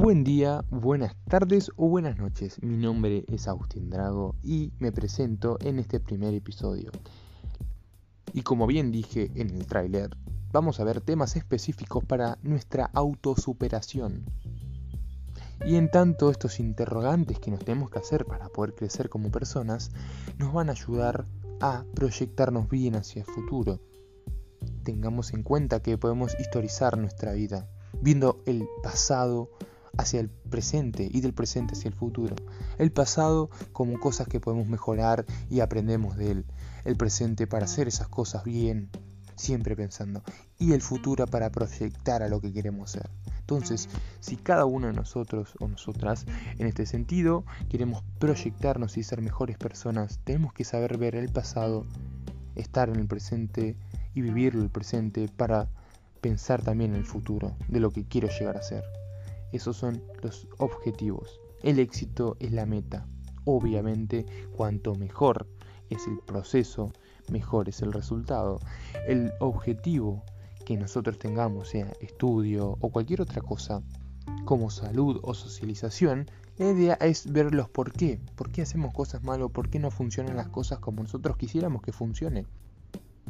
Buen día, buenas tardes o buenas noches. Mi nombre es Agustín Drago y me presento en este primer episodio. Y como bien dije en el tráiler, vamos a ver temas específicos para nuestra autosuperación. Y en tanto estos interrogantes que nos tenemos que hacer para poder crecer como personas nos van a ayudar a proyectarnos bien hacia el futuro. Tengamos en cuenta que podemos historizar nuestra vida, viendo el pasado hacia el presente y del presente hacia el futuro. El pasado como cosas que podemos mejorar y aprendemos de él. El presente para hacer esas cosas bien, siempre pensando. Y el futuro para proyectar a lo que queremos ser. Entonces, si cada uno de nosotros o nosotras en este sentido queremos proyectarnos y ser mejores personas, tenemos que saber ver el pasado, estar en el presente y vivir el presente para pensar también en el futuro, de lo que quiero llegar a ser. Esos son los objetivos. El éxito es la meta. Obviamente, cuanto mejor es el proceso, mejor es el resultado. El objetivo que nosotros tengamos, sea estudio o cualquier otra cosa, como salud o socialización, la idea es ver los por qué. ¿Por qué hacemos cosas malas? ¿Por qué no funcionan las cosas como nosotros quisiéramos que funcionen?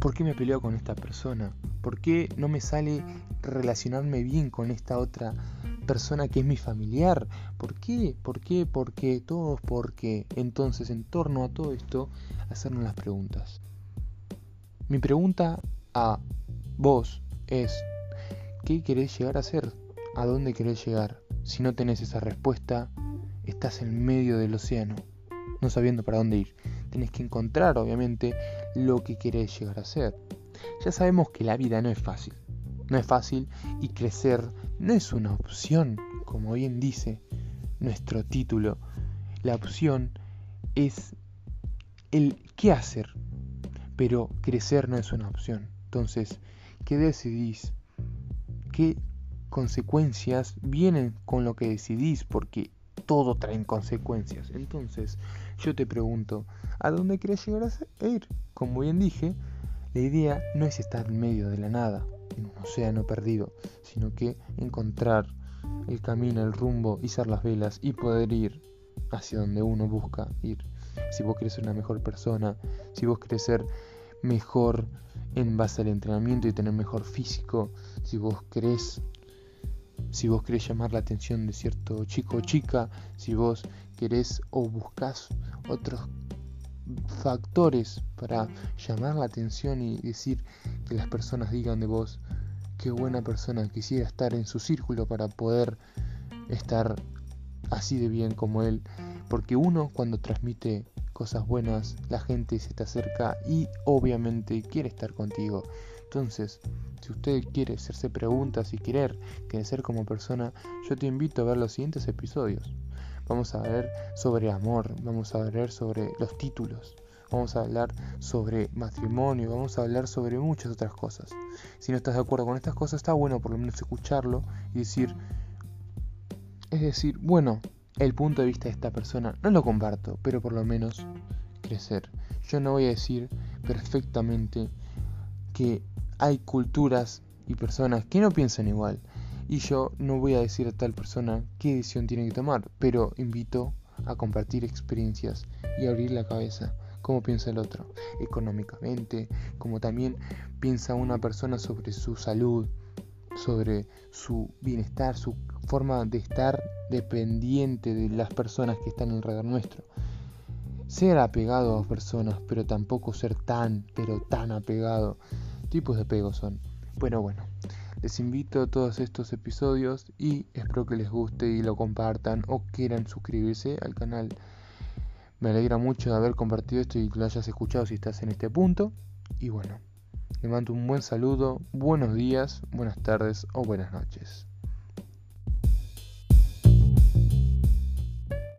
¿Por qué me peleo con esta persona? ¿Por qué no me sale relacionarme bien con esta otra persona que es mi familiar. ¿Por qué? ¿Por qué? ¿Por qué? Todos por qué. Entonces, en torno a todo esto, hacernos las preguntas. Mi pregunta a vos es, ¿qué querés llegar a ser? ¿A dónde querés llegar? Si no tenés esa respuesta, estás en medio del océano, no sabiendo para dónde ir. Tenés que encontrar, obviamente, lo que querés llegar a ser. Ya sabemos que la vida no es fácil. No es fácil y crecer no es una opción, como bien dice nuestro título. La opción es el qué hacer, pero crecer no es una opción. Entonces, ¿qué decidís? ¿Qué consecuencias vienen con lo que decidís? Porque todo trae consecuencias. Entonces, yo te pregunto, ¿a dónde querés llegar a ir? Como bien dije, la idea no es estar en medio de la nada, en un océano perdido, sino que encontrar el camino, el rumbo, izar las velas y poder ir hacia donde uno busca ir. Si vos querés ser una mejor persona, si vos querés ser mejor en base al entrenamiento y tener mejor físico, si vos querés si vos querés llamar la atención de cierto chico o chica, si vos querés o buscas otros factores para llamar la atención y decir que las personas digan de vos, qué buena persona, quisiera estar en su círculo para poder estar así de bien como él. Porque uno cuando transmite cosas buenas, la gente se te acerca y obviamente quiere estar contigo. Entonces, si usted quiere hacerse preguntas y querer crecer como persona, yo te invito a ver los siguientes episodios. Vamos a ver sobre amor, vamos a ver sobre los títulos, vamos a hablar sobre matrimonio, vamos a hablar sobre muchas otras cosas. Si no estás de acuerdo con estas cosas, está bueno por lo menos escucharlo y decir, es decir, bueno, el punto de vista de esta persona no lo comparto, pero por lo menos crecer. Yo no voy a decir perfectamente que hay culturas y personas que no piensan igual. Y yo no voy a decir a tal persona qué decisión tiene que tomar, pero invito a compartir experiencias y abrir la cabeza, cómo piensa el otro, económicamente, como también piensa una persona sobre su salud, sobre su bienestar, su forma de estar dependiente de las personas que están alrededor nuestro. Ser apegado a personas, pero tampoco ser tan, pero tan apegado. Tipos de apego son. Bueno, bueno. Les invito a todos estos episodios y espero que les guste y lo compartan o quieran suscribirse al canal. Me alegra mucho de haber compartido esto y que lo hayas escuchado si estás en este punto. Y bueno, les mando un buen saludo, buenos días, buenas tardes o buenas noches.